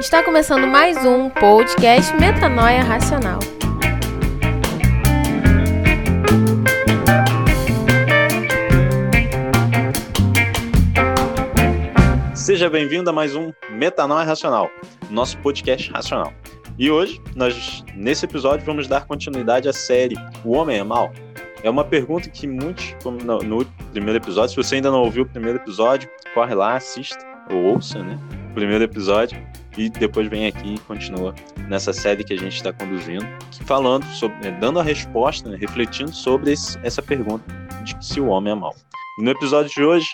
Está começando mais um podcast Metanoia Racional. Seja bem-vindo a mais um Metanoia Racional, nosso podcast racional. E hoje, nós, nesse episódio, vamos dar continuidade à série O Homem é Mal. É uma pergunta que muitos, no, no primeiro episódio, se você ainda não ouviu o primeiro episódio, corre lá, assista, ou ouça, né? O primeiro episódio, e depois vem aqui e continua nessa série que a gente está conduzindo, falando sobre, né, dando a resposta, né, refletindo sobre esse, essa pergunta de se o homem é mau. E no episódio de hoje,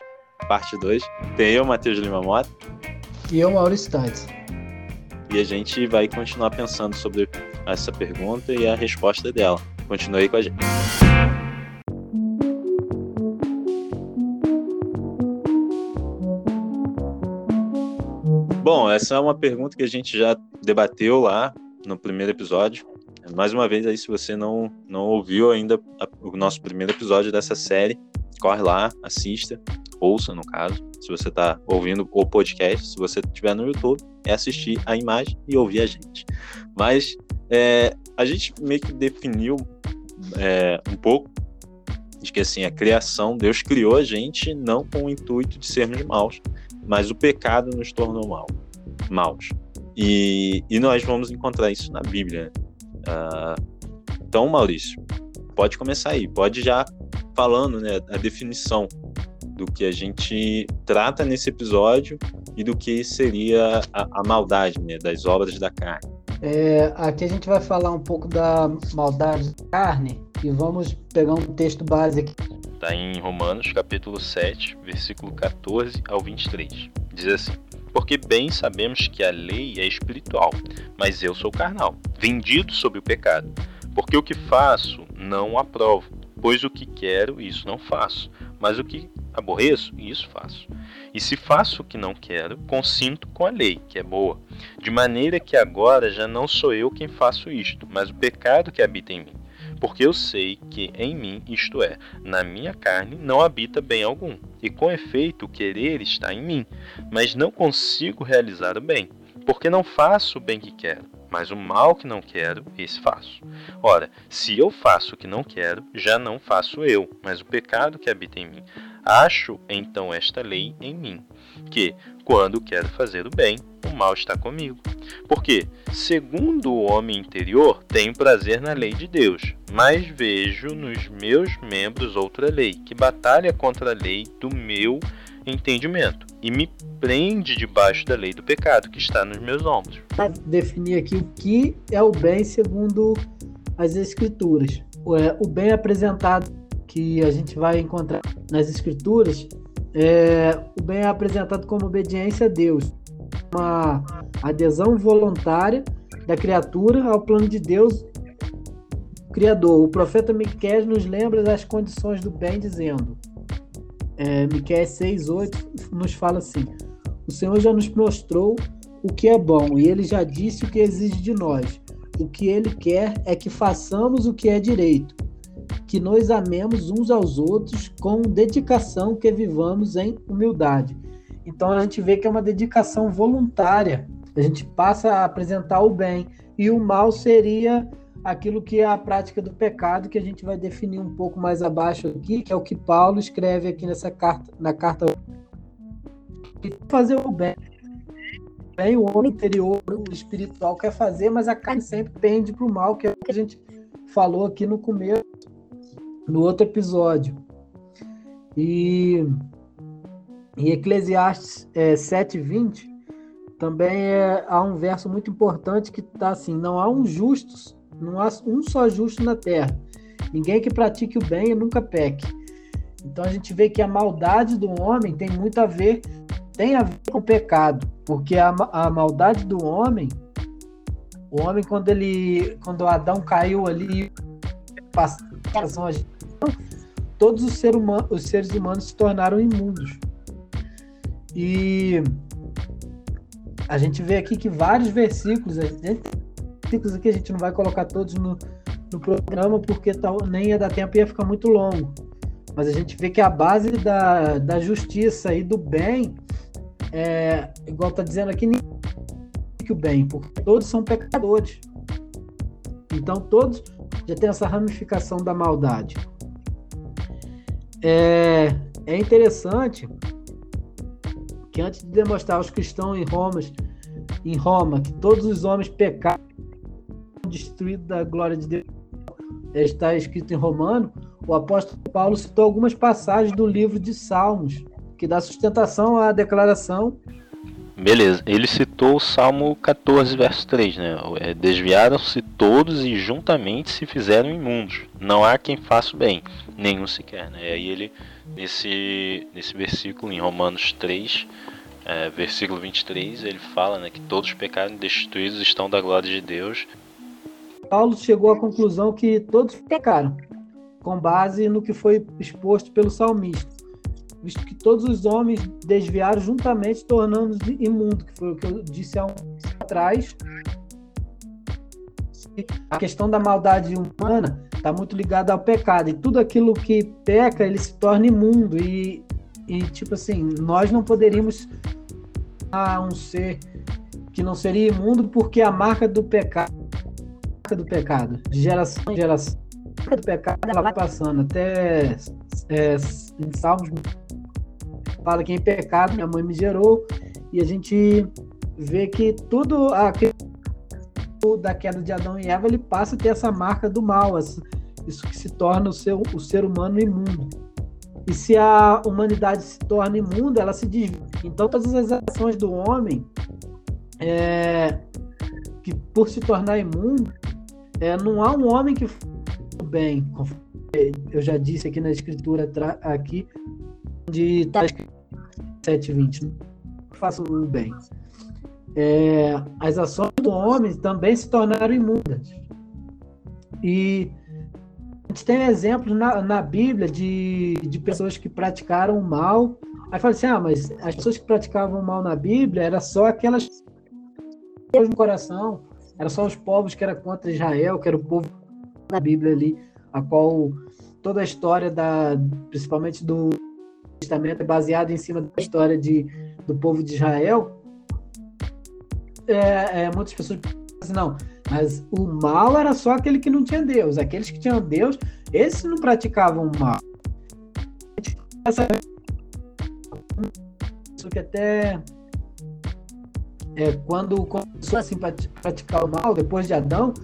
parte 2, tem eu, Matheus Lima Mota. E eu, Maurício Tades. E a gente vai continuar pensando sobre essa pergunta e a resposta dela. Continue aí com a gente. Bom, essa é uma pergunta que a gente já debateu lá no primeiro episódio. Mais uma vez aí, se você não, não ouviu ainda o nosso primeiro episódio dessa série, corre lá, assista, ouça no caso. Se você está ouvindo o podcast, se você estiver no YouTube, é assistir a imagem e ouvir a gente. Mas é, a gente meio que definiu é, um pouco de que assim a criação, Deus criou a gente não com o intuito de sermos maus, mas o pecado nos tornou mal, maus. E, e nós vamos encontrar isso na Bíblia. Uh, então, Maurício, pode começar aí, pode já falando né, a definição do que a gente trata nesse episódio e do que seria a, a maldade né, das obras da carne. É, aqui a gente vai falar um pouco da maldade da carne e vamos pegar um texto base aqui Está em Romanos capítulo 7, versículo 14 ao 23. Diz assim: Porque bem sabemos que a lei é espiritual, mas eu sou carnal, vendido sob o pecado. Porque o que faço não aprovo, pois o que quero, isso não faço, mas o que aborreço, isso faço. E se faço o que não quero, consinto com a lei, que é boa, de maneira que agora já não sou eu quem faço isto, mas o pecado que habita em mim porque eu sei que em mim, isto é, na minha carne, não habita bem algum. E com efeito, o querer está em mim, mas não consigo realizar o bem, porque não faço o bem que quero, mas o mal que não quero, esse faço. Ora, se eu faço o que não quero, já não faço eu, mas o pecado que habita em mim. Acho então esta lei em mim, que, quando quero fazer o bem, o mal está comigo. Porque, segundo o homem interior, tenho prazer na lei de Deus, mas vejo nos meus membros outra lei, que batalha contra a lei do meu entendimento e me prende debaixo da lei do pecado que está nos meus ombros. Para definir aqui o que é o bem segundo as escrituras. É, o bem apresentado que a gente vai encontrar nas escrituras, é, o bem é apresentado como obediência a Deus, uma adesão voluntária da criatura ao plano de Deus Criador. O profeta Miquel nos lembra das condições do bem, dizendo: é, Miquel 6,8 nos fala assim: O Senhor já nos mostrou o que é bom e ele já disse o que exige de nós. O que ele quer é que façamos o que é direito, que nos amemos uns aos outros com dedicação, que vivamos em humildade. Então a gente vê que é uma dedicação voluntária. A gente passa a apresentar o bem e o mal seria aquilo que é a prática do pecado, que a gente vai definir um pouco mais abaixo aqui, que é o que Paulo escreve aqui nessa carta, na carta fazer o bem. bem o homem interior, o espiritual quer fazer, mas a carne sempre pende para o mal, que é o que a gente falou aqui no começo, no outro episódio. E em Eclesiastes é, 7:20 também é, há um verso muito importante que está assim: não há um justo não há um só justo na terra. Ninguém que pratique o bem nunca peque. Então a gente vê que a maldade do homem tem muito a ver, tem a ver com o pecado, porque a, a maldade do homem, o homem quando ele, quando Adão caiu ali, todos os, ser os seres humanos se tornaram imundos. E a gente vê aqui que vários versículos, versículos aqui, a gente não vai colocar todos no, no programa, porque tal, nem ia dar tempo e ia ficar muito longo. Mas a gente vê que a base da, da justiça e do bem, é, igual está dizendo aqui, que o bem, porque todos são pecadores. Então todos já têm essa ramificação da maldade. É, é interessante que antes de demonstrar aos cristãos em Roma, em Roma que todos os homens pecaram destruídos da glória de Deus, está escrito em Romano, o apóstolo Paulo citou algumas passagens do livro de Salmos que dá sustentação à declaração Beleza, ele citou o Salmo 14, verso 3, né? É, Desviaram-se todos e juntamente se fizeram imundos. Não há quem faça o bem, nenhum sequer, né? E aí ele, nesse, nesse versículo, em Romanos 3, é, versículo 23, ele fala né, que todos pecaram e destruídos estão da glória de Deus. Paulo chegou à conclusão que todos pecaram, com base no que foi exposto pelo salmista visto que todos os homens desviaram juntamente, tornando-os imundo, que foi o que eu disse há um atrás. A questão da maldade humana está muito ligada ao pecado, e tudo aquilo que peca, ele se torna imundo, e, e tipo assim, nós não poderíamos a um ser que não seria imundo porque a marca do pecado do pecado, geração em geração, do pecado ela vai passando até é, Salmos fala que em pecado minha mãe me gerou e a gente vê que tudo aquilo da queda de Adão e Eva ele passa a ter essa marca do mal, isso que se torna o, seu, o ser humano imundo. E se a humanidade se torna imunda, ela se desvia. Então todas as ações do homem é, que por se tornar imundo, é, não há um homem que bem, eu já disse aqui na escritura aqui de tá 7,20. Faça o bem. É, as ações do homem também se tornaram imundas. E a gente tem exemplos na, na Bíblia de, de pessoas que praticaram mal. Aí fala assim: ah, mas as pessoas que praticavam mal na Bíblia era só aquelas no coração, era só os povos que era contra Israel, que era o povo da Bíblia ali, a qual toda a história da, principalmente do Testamento é baseado em cima da história de, do povo de Israel, é, é, muitas pessoas assim, não, mas o mal era só aquele que não tinha Deus. Aqueles que tinham Deus, esses não praticavam o mal. Essa isso que até é, quando começou assim a praticar o mal, depois de Adão,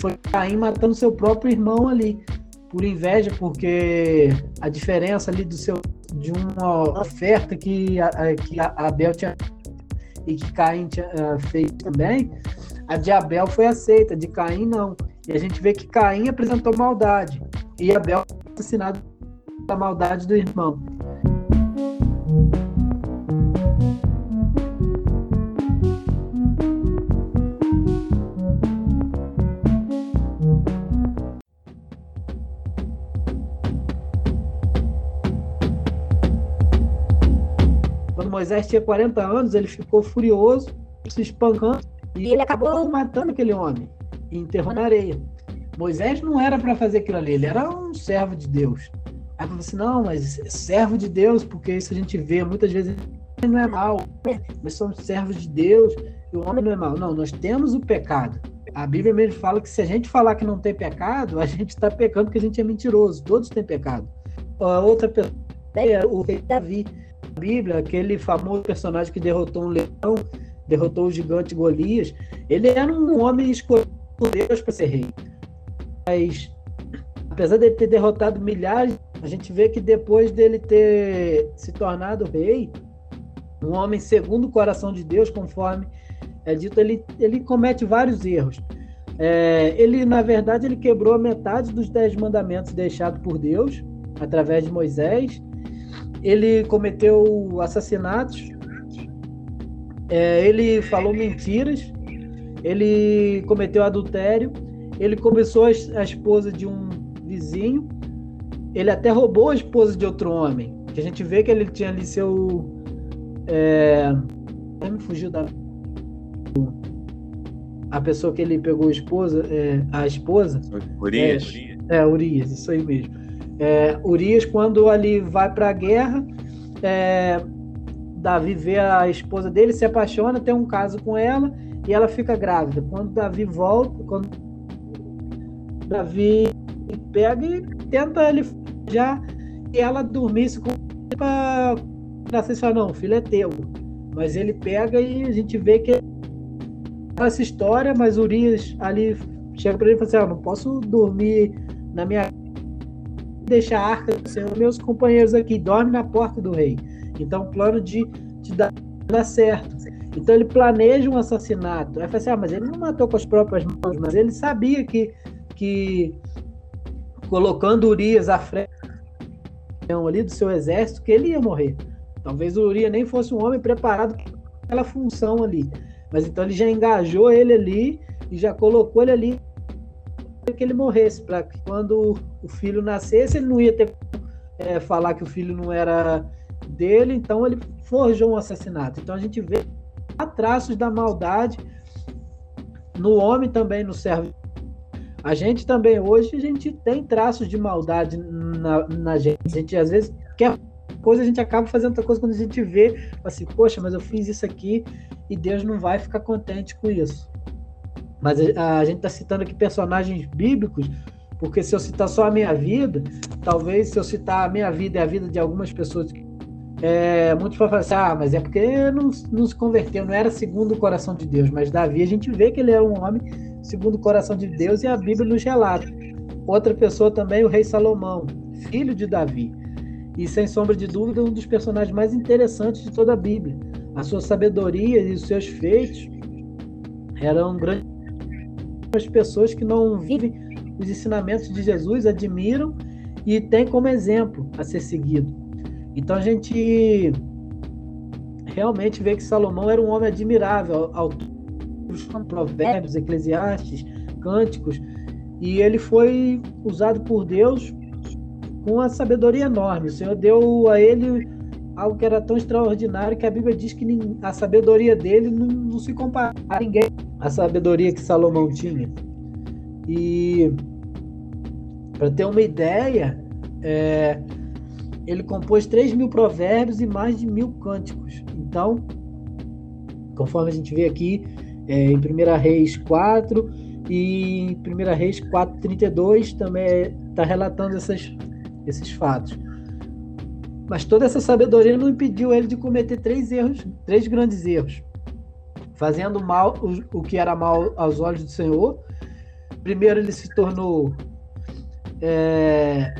foi Caim matando seu próprio irmão ali, por inveja, porque a diferença ali do seu de uma oferta que a, que a Abel tinha e que Caim tinha uh, feito também, a de Abel foi aceita, de Caim não. E a gente vê que Caim apresentou maldade e Abel assassinado a maldade do irmão. Moisés tinha 40 anos, ele ficou furioso, se espancando, e ele acabou matando aquele homem e enterrou na areia. Moisés não era para fazer aquilo ali, ele era um servo de Deus. Aí falou assim: não, mas é servo de Deus, porque isso a gente vê muitas vezes não é mal, mas somos servos de Deus e o homem não é mal. Não, nós temos o pecado. A Bíblia mesmo fala que se a gente falar que não tem pecado, a gente está pecando porque a gente é mentiroso. Todos têm pecado. A outra pessoa o rei Davi. Bíblia, aquele famoso personagem que derrotou um leão, derrotou o gigante Golias, ele era um homem escolhido por Deus para ser rei. Mas, apesar de ter derrotado milhares, a gente vê que depois dele ter se tornado rei, um homem segundo o coração de Deus, conforme é dito, ele, ele comete vários erros. É, ele, na verdade, ele quebrou metade dos dez mandamentos deixados por Deus através de Moisés ele cometeu assassinatos, é, ele falou mentiras, ele cometeu adultério, ele começou a, a, esposa de um vizinho, ele até roubou a esposa de outro homem. Que a gente vê que ele tinha ali seu. É, me fugiu da. A pessoa que ele pegou a esposa, é, a esposa. Urias. É, é, Urias, isso aí mesmo. É, Urias, quando ali vai para a guerra, é, Davi vê a esposa dele, se apaixona, tem um caso com ela e ela fica grávida. Quando Davi volta, quando Davi pega e tenta ele já e ela dormisse com para nascer fala, não, o filho é teu. Mas ele pega e a gente vê que essa história, mas Urias ali chega para ele e fala assim: ah, não posso dormir na minha deixar a arca do Senhor, meus companheiros aqui, dorme na porta do rei. Então, o plano de, de dar, dar certo. Então, ele planeja um assassinato. Aí fala assim: ah, mas ele não matou com as próprias mãos, mas ele sabia que, que colocando Urias à frente ali do seu exército, que ele ia morrer. Talvez o Urias nem fosse um homem preparado para aquela função ali. Mas então ele já engajou ele ali e já colocou ele ali que ele morresse, para que quando o filho nascesse, ele não ia ter é, falar que o filho não era dele, então ele forjou um assassinato. Então a gente vê há traços da maldade no homem também, no servo. A gente também hoje a gente tem traços de maldade na, na gente. A gente às vezes quer coisa, a gente acaba fazendo outra coisa quando a gente vê assim, poxa, mas eu fiz isso aqui e Deus não vai ficar contente com isso. Mas a, a gente está citando aqui personagens bíblicos, porque se eu citar só a minha vida, talvez se eu citar a minha vida e a vida de algumas pessoas, é, muitos vão falar assim, ah, mas é porque não, não se converteu, não era segundo o coração de Deus. Mas Davi, a gente vê que ele era um homem segundo o coração de Deus e a Bíblia nos relata. Outra pessoa também, o rei Salomão, filho de Davi. E sem sombra de dúvida, um dos personagens mais interessantes de toda a Bíblia. A sua sabedoria e os seus feitos eram grandes as pessoas que não vivem os ensinamentos de Jesus admiram e têm como exemplo a ser seguido. Então a gente realmente vê que Salomão era um homem admirável, autor dos provérbios, eclesiastes, cânticos, e ele foi usado por Deus com uma sabedoria enorme. O Senhor deu a ele algo que era tão extraordinário que a Bíblia diz que a sabedoria dele não, não se compara a ninguém a sabedoria que Salomão tinha. E para ter uma ideia, é, ele compôs 3 mil provérbios e mais de mil cânticos. Então, conforme a gente vê aqui é, em 1 Reis 4 e em 1 Reis 4,32 também está relatando essas, esses fatos. Mas toda essa sabedoria não impediu ele de cometer três erros, três grandes erros. Fazendo mal o, o que era mal aos olhos do Senhor. Primeiro, ele se tornou é,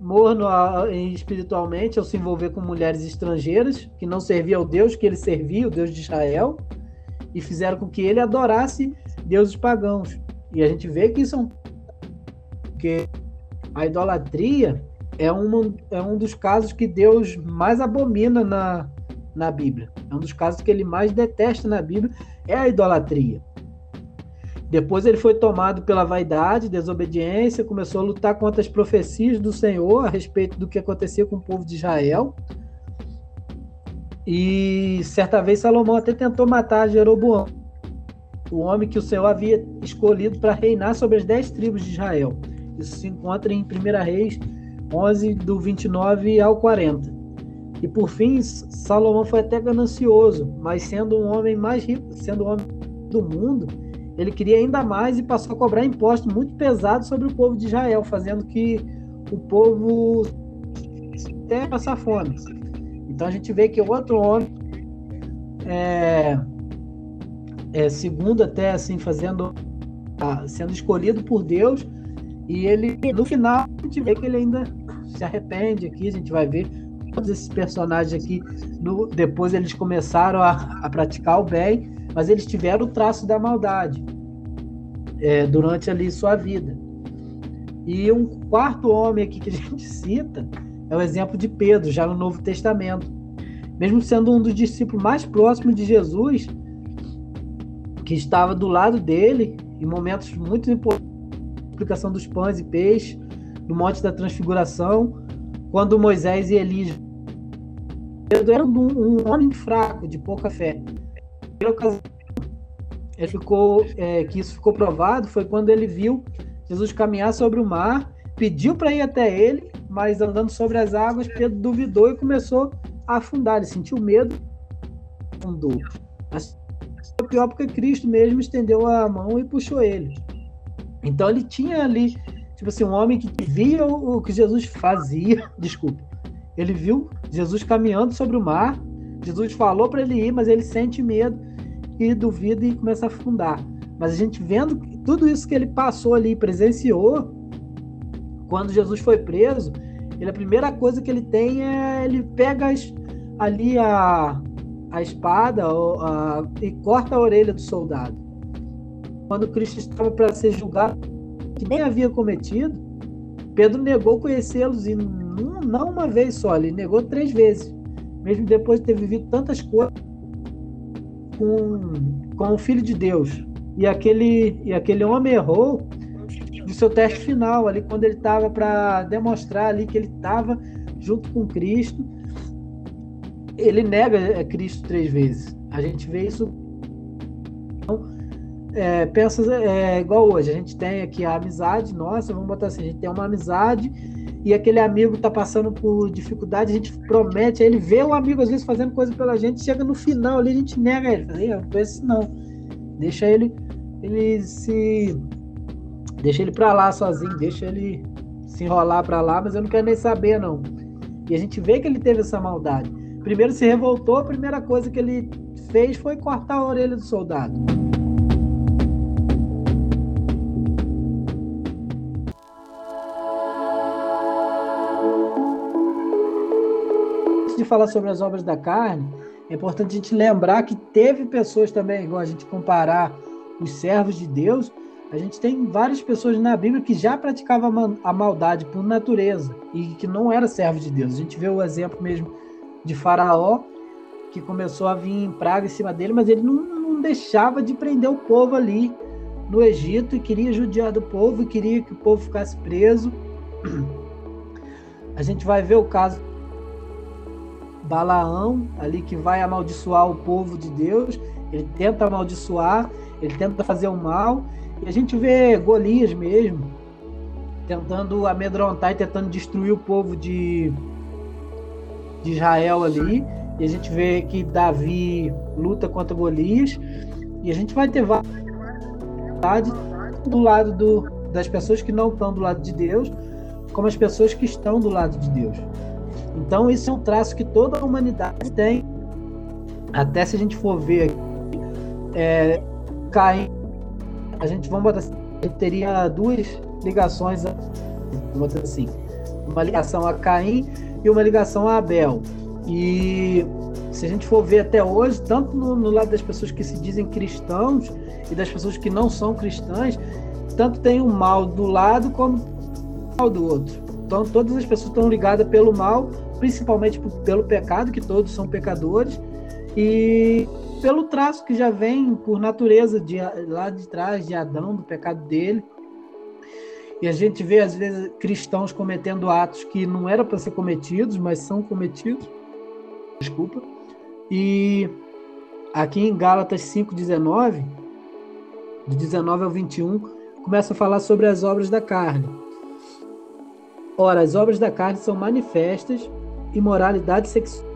morno a, espiritualmente ao se envolver com mulheres estrangeiras que não serviam ao Deus que ele servia, o Deus de Israel, e fizeram com que ele adorasse deuses pagãos. E a gente vê que isso é um. Porque a idolatria é, uma, é um dos casos que Deus mais abomina na, na Bíblia. É um dos casos que ele mais detesta na Bíblia, é a idolatria. Depois ele foi tomado pela vaidade, desobediência, começou a lutar contra as profecias do Senhor a respeito do que acontecia com o povo de Israel. E certa vez Salomão até tentou matar Jeroboão, o homem que o Senhor havia escolhido para reinar sobre as dez tribos de Israel. Isso se encontra em 1 Reis 11, do 29 ao 40. E por fim, Salomão foi até ganancioso, mas sendo um homem mais rico, sendo o homem do mundo, ele queria ainda mais e passou a cobrar impostos muito pesados sobre o povo de Israel, fazendo que o povo até passar fome. Então a gente vê que outro homem, é, é, segundo até assim, fazendo, sendo escolhido por Deus, e ele no final a gente vê que ele ainda se arrepende aqui, a gente vai ver todos esses personagens aqui, no, depois eles começaram a, a, praticar o bem, mas eles tiveram o traço da maldade é, durante ali sua vida. E um quarto homem aqui que a gente cita é o exemplo de Pedro, já no Novo Testamento. Mesmo sendo um dos discípulos mais próximos de Jesus, que estava do lado dele em momentos muito importantes, multiplicação dos pães e peixes, no Monte da Transfiguração, quando Moisés e Elias eram um, homem fraco, de pouca fé. Ele ficou, é, que isso ficou provado foi quando ele viu Jesus caminhar sobre o mar, pediu para ir até ele, mas andando sobre as águas, Pedro duvidou e começou a afundar, ele sentiu medo, afundou. Mas foi pior porque Cristo mesmo estendeu a mão e puxou ele. Então ele tinha ali, tipo assim, um homem que via o que Jesus fazia, desculpa. Ele viu Jesus caminhando sobre o mar, Jesus falou para ele ir, mas ele sente medo e duvida e começa a afundar. Mas a gente vendo tudo isso que ele passou ali, presenciou, quando Jesus foi preso, ele, a primeira coisa que ele tem é ele pega as, ali a, a espada a, e corta a orelha do soldado. Quando Cristo estava para ser julgado, que nem havia cometido, Pedro negou conhecê-los e não, não uma vez só, ele negou três vezes, mesmo depois de ter vivido tantas coisas com, com o Filho de Deus. E aquele, e aquele homem errou do seu teste final, ali quando ele estava para demonstrar ali que ele estava junto com Cristo. Ele nega é, Cristo três vezes. A gente vê isso. É, pensa é, igual hoje. A gente tem aqui a amizade, nossa, vamos botar assim: a gente tem uma amizade e aquele amigo está passando por dificuldade, a gente promete, aí ele vê o amigo às vezes fazendo coisa pela gente, chega no final ali, a gente nega ele. Fala, eu não conheço não. Deixa ele, ele se. Deixa ele pra lá sozinho, deixa ele se enrolar pra lá, mas eu não quero nem saber, não. E a gente vê que ele teve essa maldade. Primeiro se revoltou, a primeira coisa que ele fez foi cortar a orelha do soldado. Falar sobre as obras da carne, é importante a gente lembrar que teve pessoas também, igual a gente comparar os servos de Deus, a gente tem várias pessoas na Bíblia que já praticavam a maldade por natureza e que não era servo de Deus. A gente vê o exemplo mesmo de Faraó, que começou a vir praga em cima dele, mas ele não, não deixava de prender o povo ali no Egito e queria judiar do povo e queria que o povo ficasse preso. A gente vai ver o caso Balaão, ali que vai amaldiçoar o povo de Deus, ele tenta amaldiçoar, ele tenta fazer o mal, e a gente vê Golias mesmo, tentando amedrontar e tentando destruir o povo de, de Israel ali, e a gente vê que Davi luta contra Golias, e a gente vai ter várias do lado do, das pessoas que não estão do lado de Deus, como as pessoas que estão do lado de Deus. Então, isso é um traço que toda a humanidade tem. Até se a gente for ver é, Caim, a gente vamos botar assim, teria duas ligações, vamos dizer assim, uma ligação a Caim e uma ligação a Abel. E se a gente for ver até hoje, tanto no, no lado das pessoas que se dizem cristãos e das pessoas que não são cristãs, tanto tem o mal do lado como o mal do outro. Então, todas as pessoas estão ligadas pelo mal, principalmente pelo pecado, que todos são pecadores, e pelo traço que já vem por natureza de, lá de trás de Adão, do pecado dele. E a gente vê, às vezes, cristãos cometendo atos que não eram para ser cometidos, mas são cometidos. Desculpa. E aqui em Gálatas 5,19, de 19 ao 21, começa a falar sobre as obras da carne. Ora, as obras da carne são manifestas: imoralidade sexual,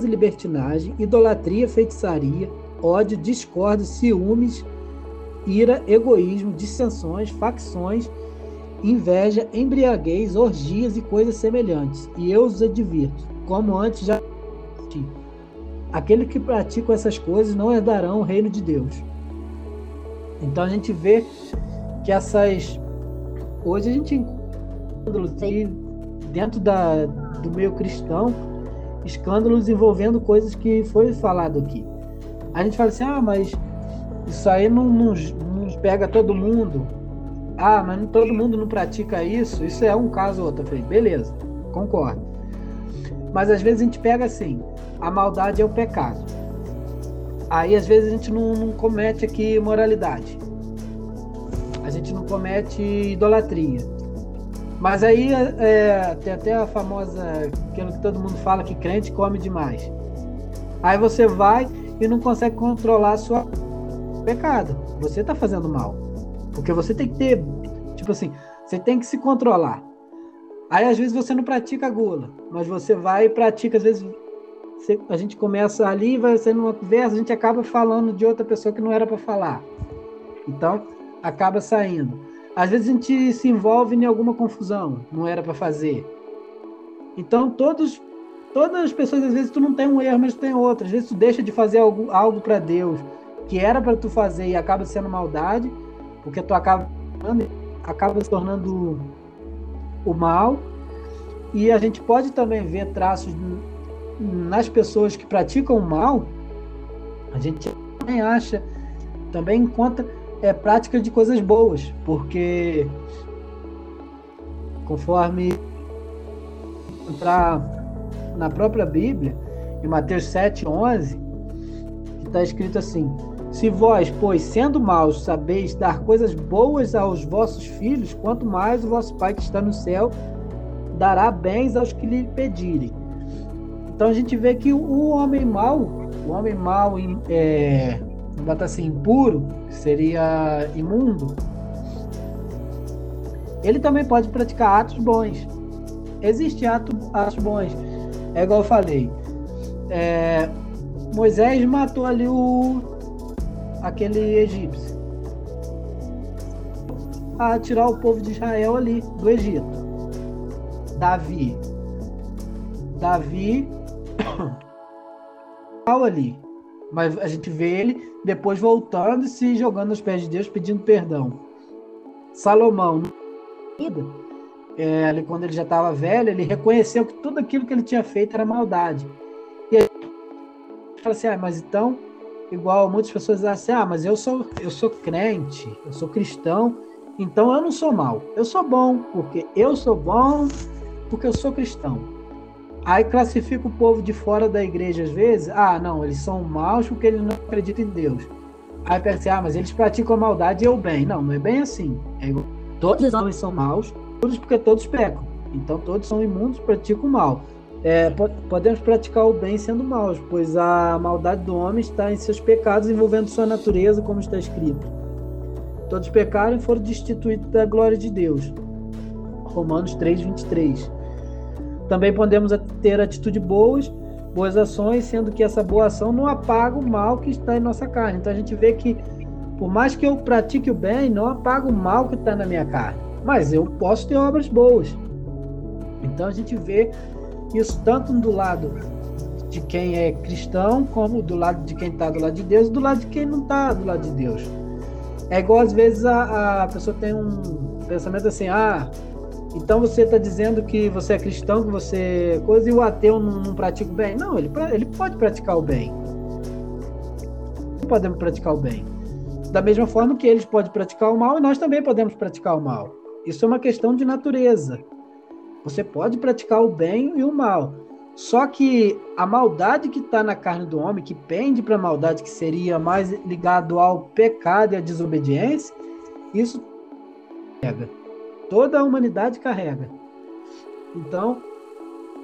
libertinagem, idolatria, feitiçaria, ódio, discórdia, ciúmes, ira, egoísmo, dissensões, facções, inveja, embriaguez, orgias e coisas semelhantes. E eu os advirto, como antes já aquele que pratica essas coisas não herdarão o reino de Deus. Então a gente vê que essas hoje a gente escândalos e dentro da, do meio cristão, escândalos envolvendo coisas que foi falado aqui. A gente fala assim, ah, mas isso aí não, não, não pega todo mundo. Ah, mas não, todo mundo não pratica isso. Isso é um caso ou outro. Eu falei, beleza, concordo. Mas às vezes a gente pega assim, a maldade é o pecado. Aí às vezes a gente não, não comete aqui moralidade. A gente não comete idolatria. Mas aí é, tem até a famosa, aquilo que todo mundo fala que crente come demais. Aí você vai e não consegue controlar sua pecado. Você está fazendo mal. Porque você tem que ter, tipo assim, você tem que se controlar. Aí às vezes você não pratica a gula, mas você vai e pratica às vezes a gente começa ali, vai sendo uma conversa, a gente acaba falando de outra pessoa que não era para falar. Então, acaba saindo. Às vezes a gente se envolve em alguma confusão, não era para fazer. Então, todos, todas as pessoas, às vezes tu não tem um erro, mas tu tem outro. Às vezes tu deixa de fazer algo, algo para Deus que era para tu fazer e acaba sendo maldade, porque tu acaba, acaba se tornando o mal. E a gente pode também ver traços nas pessoas que praticam o mal. A gente também acha, também encontra é, prática de coisas boas, porque conforme entrar na própria Bíblia, em Mateus 7, 11, está escrito assim: Se vós, pois, sendo maus, sabeis dar coisas boas aos vossos filhos, quanto mais o vosso Pai que está no céu dará bens aos que lhe pedirem. Então a gente vê que o homem mau, o homem mau, é, bota assim, impuro, seria imundo, ele também pode praticar atos bons. Existem atos, atos bons. É igual eu falei. É, Moisés matou ali o aquele egípcio. A tirar o povo de Israel ali do Egito. Davi. Davi ali. Mas a gente vê ele depois voltando e se jogando aos pés de Deus pedindo perdão. Salomão, é, quando ele já estava velho, ele reconheceu que tudo aquilo que ele tinha feito era maldade. E aí, fala assim, ah, mas então, igual muitas pessoas dizem assim, ah, mas eu sou, eu sou crente, eu sou cristão, então eu não sou mal, eu sou bom, porque eu sou bom, porque eu sou cristão. Aí classifica o povo de fora da igreja às vezes, ah, não, eles são maus porque eles não acreditam em Deus. Aí pensa, ah, mas eles praticam a maldade e eu bem. Não, não é bem assim. É igual, todos os homens são maus, todos porque todos pecam. Então todos são imundos, praticam o mal. É, podemos praticar o bem sendo maus, pois a maldade do homem está em seus pecados envolvendo sua natureza, como está escrito. Todos pecaram e foram destituídos da glória de Deus. Romanos 3, 23. Também podemos ter atitude boas, boas ações, sendo que essa boa ação não apaga o mal que está em nossa carne. Então a gente vê que, por mais que eu pratique o bem, não apaga o mal que está na minha carne. Mas eu posso ter obras boas. Então a gente vê isso tanto do lado de quem é cristão, como do lado de quem está do lado de Deus, do lado de quem não está do lado de Deus. É igual às vezes a, a pessoa tem um pensamento assim, ah, então você está dizendo que você é cristão, que você é coisa, e o ateu não, não pratica o bem? Não, ele, ele pode praticar o bem. Podemos praticar o bem. Da mesma forma que eles podem praticar o mal, nós também podemos praticar o mal. Isso é uma questão de natureza. Você pode praticar o bem e o mal. Só que a maldade que está na carne do homem, que pende para a maldade que seria mais ligado ao pecado e à desobediência, isso carrega. Toda a humanidade carrega. Então,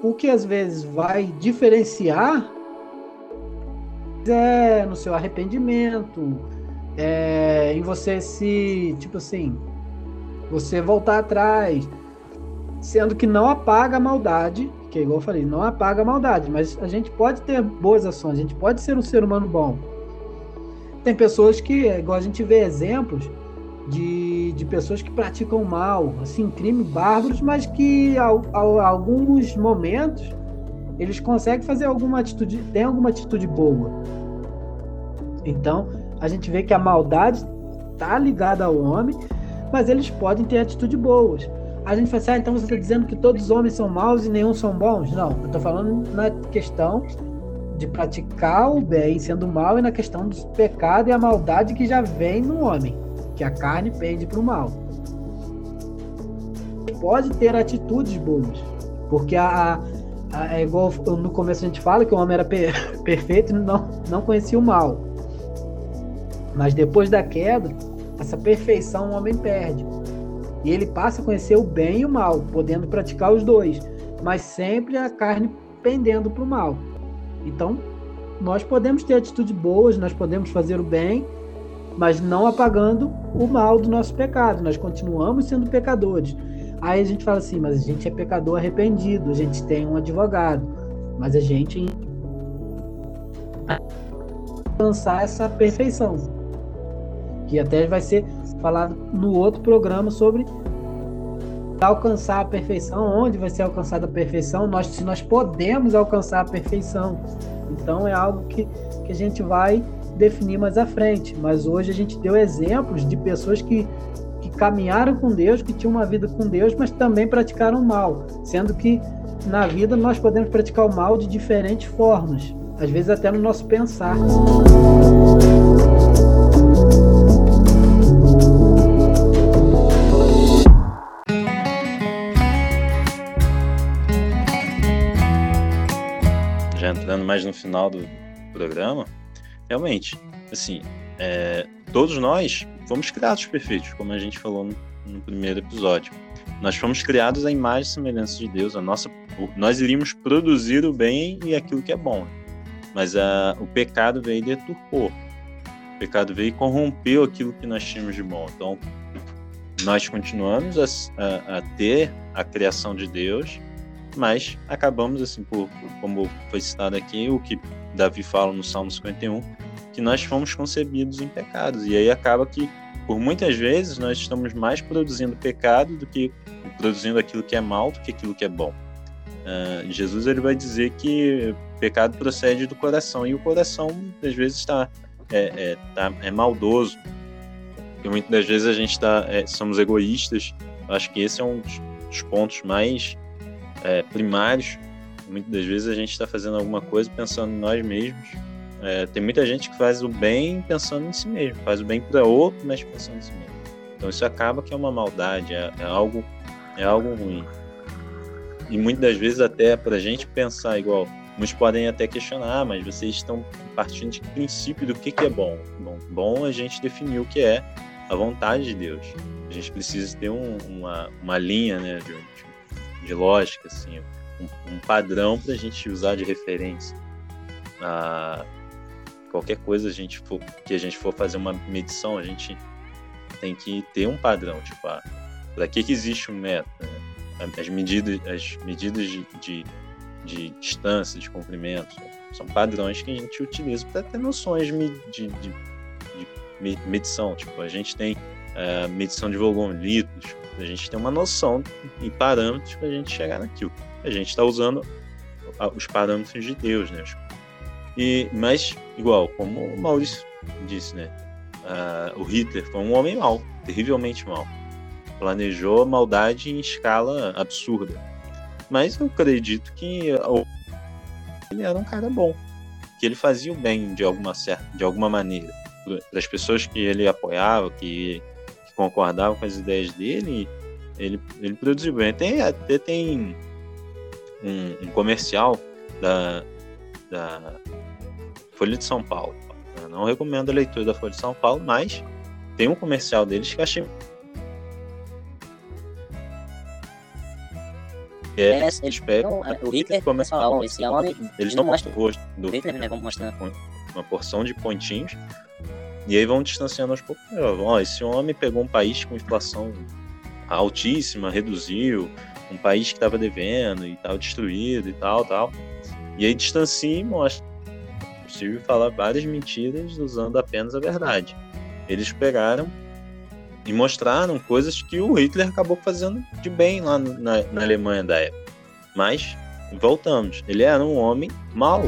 o que às vezes vai diferenciar é no seu arrependimento, é em você se, tipo assim, você voltar atrás, sendo que não apaga a maldade, que é igual eu falei, não apaga a maldade, mas a gente pode ter boas ações, a gente pode ser um ser humano bom. Tem pessoas que, igual a gente vê exemplos de, de pessoas que praticam mal, assim, crimes bárbaros, mas que ao, ao, alguns momentos eles conseguem fazer alguma atitude, tem alguma atitude boa. Então, a gente vê que a maldade está ligada ao homem, mas eles podem ter atitudes boas a gente fala assim, ah, então você está dizendo que todos os homens são maus e nenhum são bons? Não, eu estou falando na questão de praticar o bem sendo mal e na questão do pecado e a maldade que já vem no homem, que a carne pende para o mal. Pode ter atitudes boas, porque a, a, é igual no começo a gente fala que o homem era per, perfeito e não, não conhecia o mal. Mas depois da queda, essa perfeição o homem perde. E ele passa a conhecer o bem e o mal, podendo praticar os dois, mas sempre a carne pendendo para o mal. Então, nós podemos ter atitudes boas, nós podemos fazer o bem, mas não apagando o mal do nosso pecado. Nós continuamos sendo pecadores. Aí a gente fala assim, mas a gente é pecador arrependido, a gente tem um advogado, mas a gente alcançar essa perfeição. Que até vai ser falado no outro programa sobre alcançar a perfeição, onde vai ser alcançada a perfeição, nós, se nós podemos alcançar a perfeição. Então é algo que, que a gente vai definir mais à frente. Mas hoje a gente deu exemplos de pessoas que, que caminharam com Deus, que tinham uma vida com Deus, mas também praticaram mal, sendo que na vida nós podemos praticar o mal de diferentes formas, às vezes até no nosso pensar. entrando mais no final do programa, realmente, assim, é, todos nós fomos criados perfeitos, como a gente falou no, no, primeiro episódio. Nós fomos criados à imagem e semelhança de Deus. A nossa, nós iríamos produzir o bem e aquilo que é bom. Mas a, o pecado veio e deturpou. O pecado veio e corrompeu aquilo que nós tínhamos de bom. Então, nós continuamos a, a, a ter a criação de Deus, mas acabamos assim por, como foi citado aqui o que Davi fala no Salmo 51 que nós fomos concebidos em pecados. E aí acaba que por muitas vezes nós estamos mais produzindo pecado do que produzindo aquilo que é mal do que aquilo que é bom. Uh, Jesus ele vai dizer que pecado procede do coração e o coração às vezes está é, é, tá, é maldoso. E muitas das vezes a gente está é, somos egoístas. Eu acho que esse é um dos pontos mais é, primários. Muitas das vezes a gente está fazendo alguma coisa pensando em nós mesmos. É, tem muita gente que faz o bem pensando em si mesmo, faz o bem para outro, mas pensando em si mesmo. Então isso acaba que é uma maldade, é, é algo, é algo ruim. E muitas das vezes até para a gente pensar igual, muitos podem até questionar, ah, mas vocês estão partindo de princípio do que, que é bom. bom. Bom a gente definiu o que é a vontade de Deus. A gente precisa ter um, uma, uma linha né, de, de lógica, assim, um, padrão para a gente usar de referência. Ah, qualquer coisa a gente for, que a gente for fazer uma medição, a gente tem que ter um padrão, tipo, ah, para que, que existe um método? Né? As medidas, as medidas de, de, de, distância, de comprimento, são padrões que a gente utiliza para ter noções de, de, de, medição. Tipo, a gente tem uh, medição de volume, litros, a gente tem uma noção e parâmetros para a gente chegar naquilo. A gente está usando os parâmetros de Deus, né? E, mas, igual, como o Maurício disse, né? O Hitler foi um homem mau, terrivelmente mau. Planejou maldade em escala absurda. Mas eu acredito que ele era um cara bom, que ele fazia o bem de alguma certa, de alguma maneira para as pessoas que ele apoiava, que concordavam com as ideias dele, ele, ele produziu bem. Tem, até tem um, um comercial da, da Folha de São Paulo. Eu não recomendo a leitura da Folha de São Paulo, mas tem um comercial deles que eu achei É, eles pegam o Hitler comercial, esse homem, eles não mostram o rosto do Hitler, né? Vamos mostrar uma porção de pontinhos e aí vão distanciando aos poucos. Ó, esse homem pegou um país com inflação altíssima, reduziu, um país que estava devendo e estava destruído e tal, tal. E aí distancia e mostra. É possível falar várias mentiras usando apenas a verdade. Eles pegaram e mostraram coisas que o Hitler acabou fazendo de bem lá na, na Alemanha da época. Mas, voltamos, ele era um homem mau.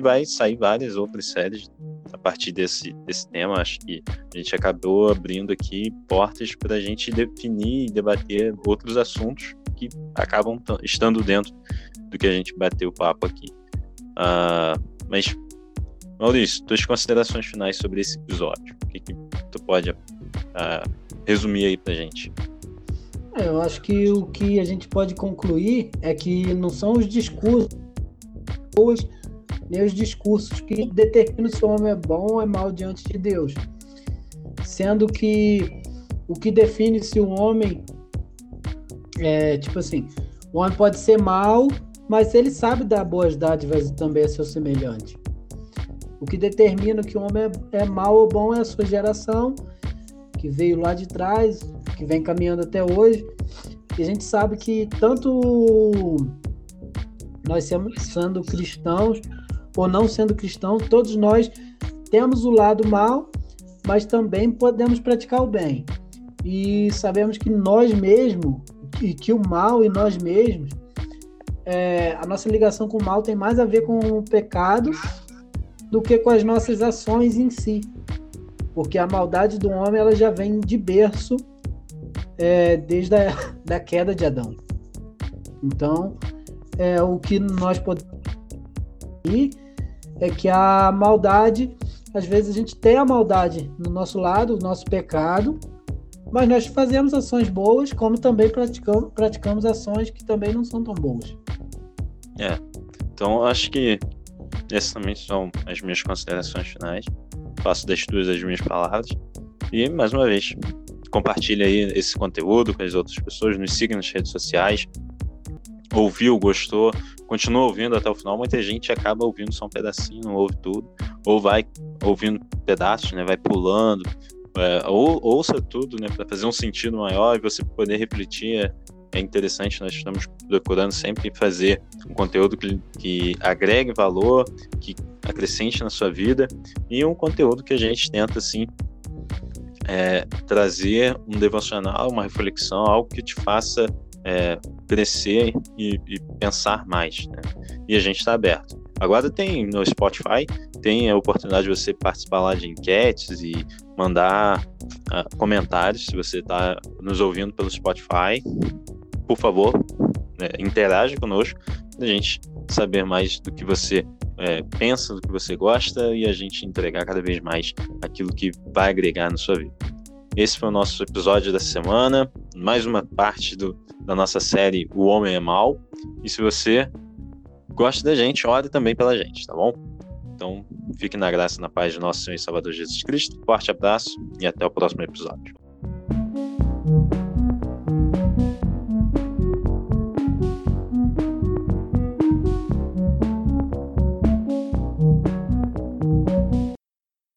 Vai sair várias outras séries a partir desse, desse tema. Acho que a gente acabou abrindo aqui portas para a gente definir e debater outros assuntos que acabam estando dentro do que a gente bateu o papo aqui. Uh, mas, Maurício, tuas considerações finais sobre esse episódio. O que, que tu pode uh, resumir aí para a gente? É, eu acho que o que a gente pode concluir é que não são os discursos nem os discursos que determinam se o homem é bom ou é mal diante de Deus. Sendo que o que define se o homem é tipo assim, o homem pode ser mal, mas ele sabe dar boas dádivas também a seu semelhante. O que determina que o homem é, é ou bom é a sua geração, que veio lá de trás, que vem caminhando até hoje. E a gente sabe que tanto nós sendo cristãos ou não sendo cristãos, todos nós temos o lado mal, mas também podemos praticar o bem. E sabemos que nós mesmos, e que o mal e nós mesmos, é, a nossa ligação com o mal tem mais a ver com o pecado do que com as nossas ações em si. Porque a maldade do homem ela já vem de berço é, desde a da queda de Adão. Então, é, o que nós podemos é que a maldade, às vezes a gente tem a maldade no nosso lado, o nosso pecado, mas nós fazemos ações boas, como também praticamos, praticamos ações que também não são tão boas. É, então acho que essas também são as minhas considerações finais. Faço das duas as minhas palavras. E, mais uma vez, compartilhe aí esse conteúdo com as outras pessoas, nos siga nas redes sociais. Ouviu, gostou, continua ouvindo até o final. Muita gente acaba ouvindo só um pedacinho, não ouve tudo. Ou vai ouvindo pedaços, né? Vai pulando, é, ou, ouça tudo, né, para fazer um sentido maior e você poder refletir. É, é interessante, nós estamos procurando sempre fazer um conteúdo que, que agregue valor, que acrescente na sua vida e um conteúdo que a gente tenta, assim, é, trazer um devocional, uma reflexão, algo que te faça é, crescer e, e, pensar mais. Né? E a gente está aberto. Agora tem no Spotify, tem a oportunidade de você participar lá de enquetes e mandar uh, comentários se você está nos ouvindo pelo Spotify. Por favor, é, interage conosco, a gente saber mais do que você é, pensa, do que você gosta e a gente entregar cada vez mais aquilo que vai agregar na sua vida. Esse foi o nosso episódio da semana, mais uma parte do, da nossa série O Homem é Mal. E se você gosta da gente, ore também pela gente, tá bom? Então, fique na graça e na paz de nosso Senhor e Salvador Jesus Cristo. Forte abraço e até o próximo episódio.